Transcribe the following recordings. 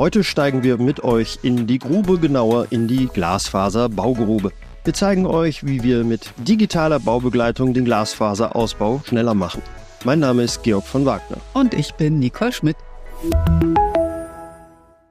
Heute steigen wir mit euch in die Grube, genauer in die Glasfaser-Baugrube. Wir zeigen euch, wie wir mit digitaler Baubegleitung den Glasfaserausbau schneller machen. Mein Name ist Georg von Wagner. Und ich bin Nicole Schmidt.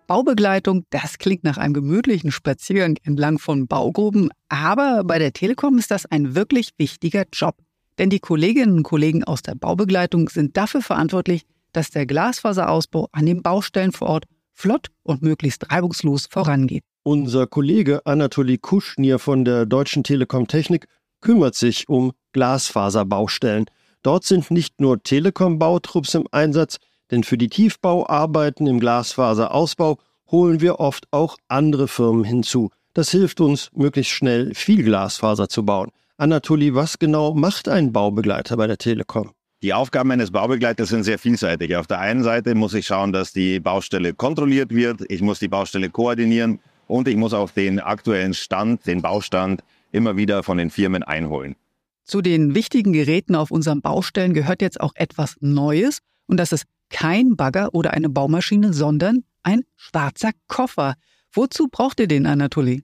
Baubegleitung, das klingt nach einem gemütlichen Spaziergang entlang von Baugruben, aber bei der Telekom ist das ein wirklich wichtiger Job. Denn die Kolleginnen und Kollegen aus der Baubegleitung sind dafür verantwortlich, dass der Glasfaserausbau an den Baustellen vor Ort flott und möglichst reibungslos vorangeht. Unser Kollege Anatoly Kuschnir von der Deutschen Telekom Technik kümmert sich um Glasfaserbaustellen. Dort sind nicht nur Telekom-Bautrupps im Einsatz, denn für die Tiefbauarbeiten im Glasfaserausbau holen wir oft auch andere Firmen hinzu. Das hilft uns, möglichst schnell viel Glasfaser zu bauen. Anatoli, was genau macht ein Baubegleiter bei der Telekom? Die Aufgaben eines Baubegleiters sind sehr vielseitig. Auf der einen Seite muss ich schauen, dass die Baustelle kontrolliert wird. Ich muss die Baustelle koordinieren und ich muss auch den aktuellen Stand, den Baustand immer wieder von den Firmen einholen. Zu den wichtigen Geräten auf unseren Baustellen gehört jetzt auch etwas Neues und das ist kein Bagger oder eine Baumaschine, sondern ein schwarzer Koffer. Wozu braucht ihr den, Anatoly?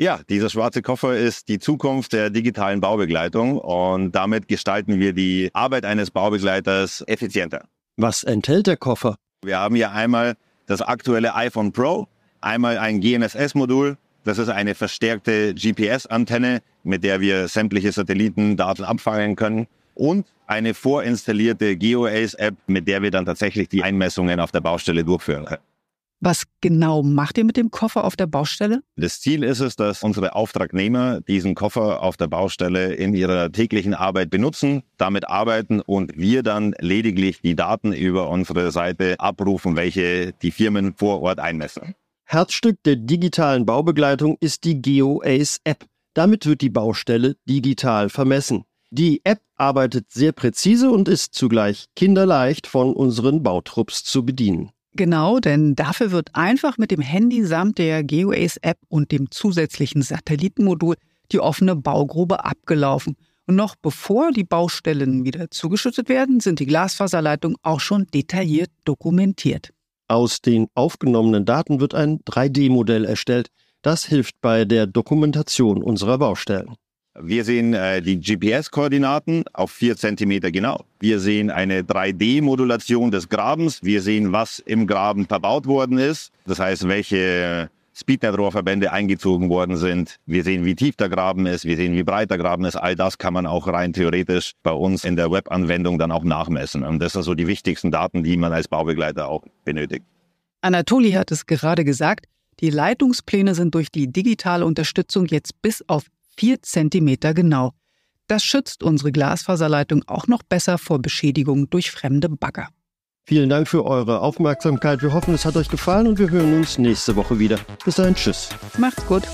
Ja, dieser schwarze Koffer ist die Zukunft der digitalen Baubegleitung und damit gestalten wir die Arbeit eines Baubegleiters effizienter. Was enthält der Koffer? Wir haben hier einmal das aktuelle iPhone Pro, einmal ein GNSS-Modul, das ist eine verstärkte GPS-Antenne, mit der wir sämtliche Satellitendaten abfangen können und eine vorinstallierte GeoAce-App, mit der wir dann tatsächlich die Einmessungen auf der Baustelle durchführen können. Was genau macht ihr mit dem Koffer auf der Baustelle? Das Ziel ist es, dass unsere Auftragnehmer diesen Koffer auf der Baustelle in ihrer täglichen Arbeit benutzen, damit arbeiten und wir dann lediglich die Daten über unsere Seite abrufen, welche die Firmen vor Ort einmessen. Herzstück der digitalen Baubegleitung ist die GeoAce App. Damit wird die Baustelle digital vermessen. Die App arbeitet sehr präzise und ist zugleich kinderleicht von unseren Bautrupps zu bedienen. Genau, denn dafür wird einfach mit dem Handy samt der GeoAce-App und dem zusätzlichen Satellitenmodul die offene Baugrube abgelaufen. Und noch bevor die Baustellen wieder zugeschüttet werden, sind die Glasfaserleitungen auch schon detailliert dokumentiert. Aus den aufgenommenen Daten wird ein 3D-Modell erstellt. Das hilft bei der Dokumentation unserer Baustellen. Wir sehen äh, die GPS-Koordinaten auf vier Zentimeter genau. Wir sehen eine 3D-Modulation des Grabens. Wir sehen, was im Graben verbaut worden ist. Das heißt, welche Speednet-Rohrverbände eingezogen worden sind. Wir sehen, wie tief der Graben ist. Wir sehen, wie breit der Graben ist. All das kann man auch rein theoretisch bei uns in der Webanwendung dann auch nachmessen. Und das sind so die wichtigsten Daten, die man als Baubegleiter auch benötigt. Anatoli hat es gerade gesagt. Die Leitungspläne sind durch die digitale Unterstützung jetzt bis auf vier Zentimeter genau. Das schützt unsere Glasfaserleitung auch noch besser vor Beschädigung durch fremde Bagger. Vielen Dank für eure Aufmerksamkeit. Wir hoffen, es hat euch gefallen und wir hören uns nächste Woche wieder. Bis dahin, tschüss. Macht's gut.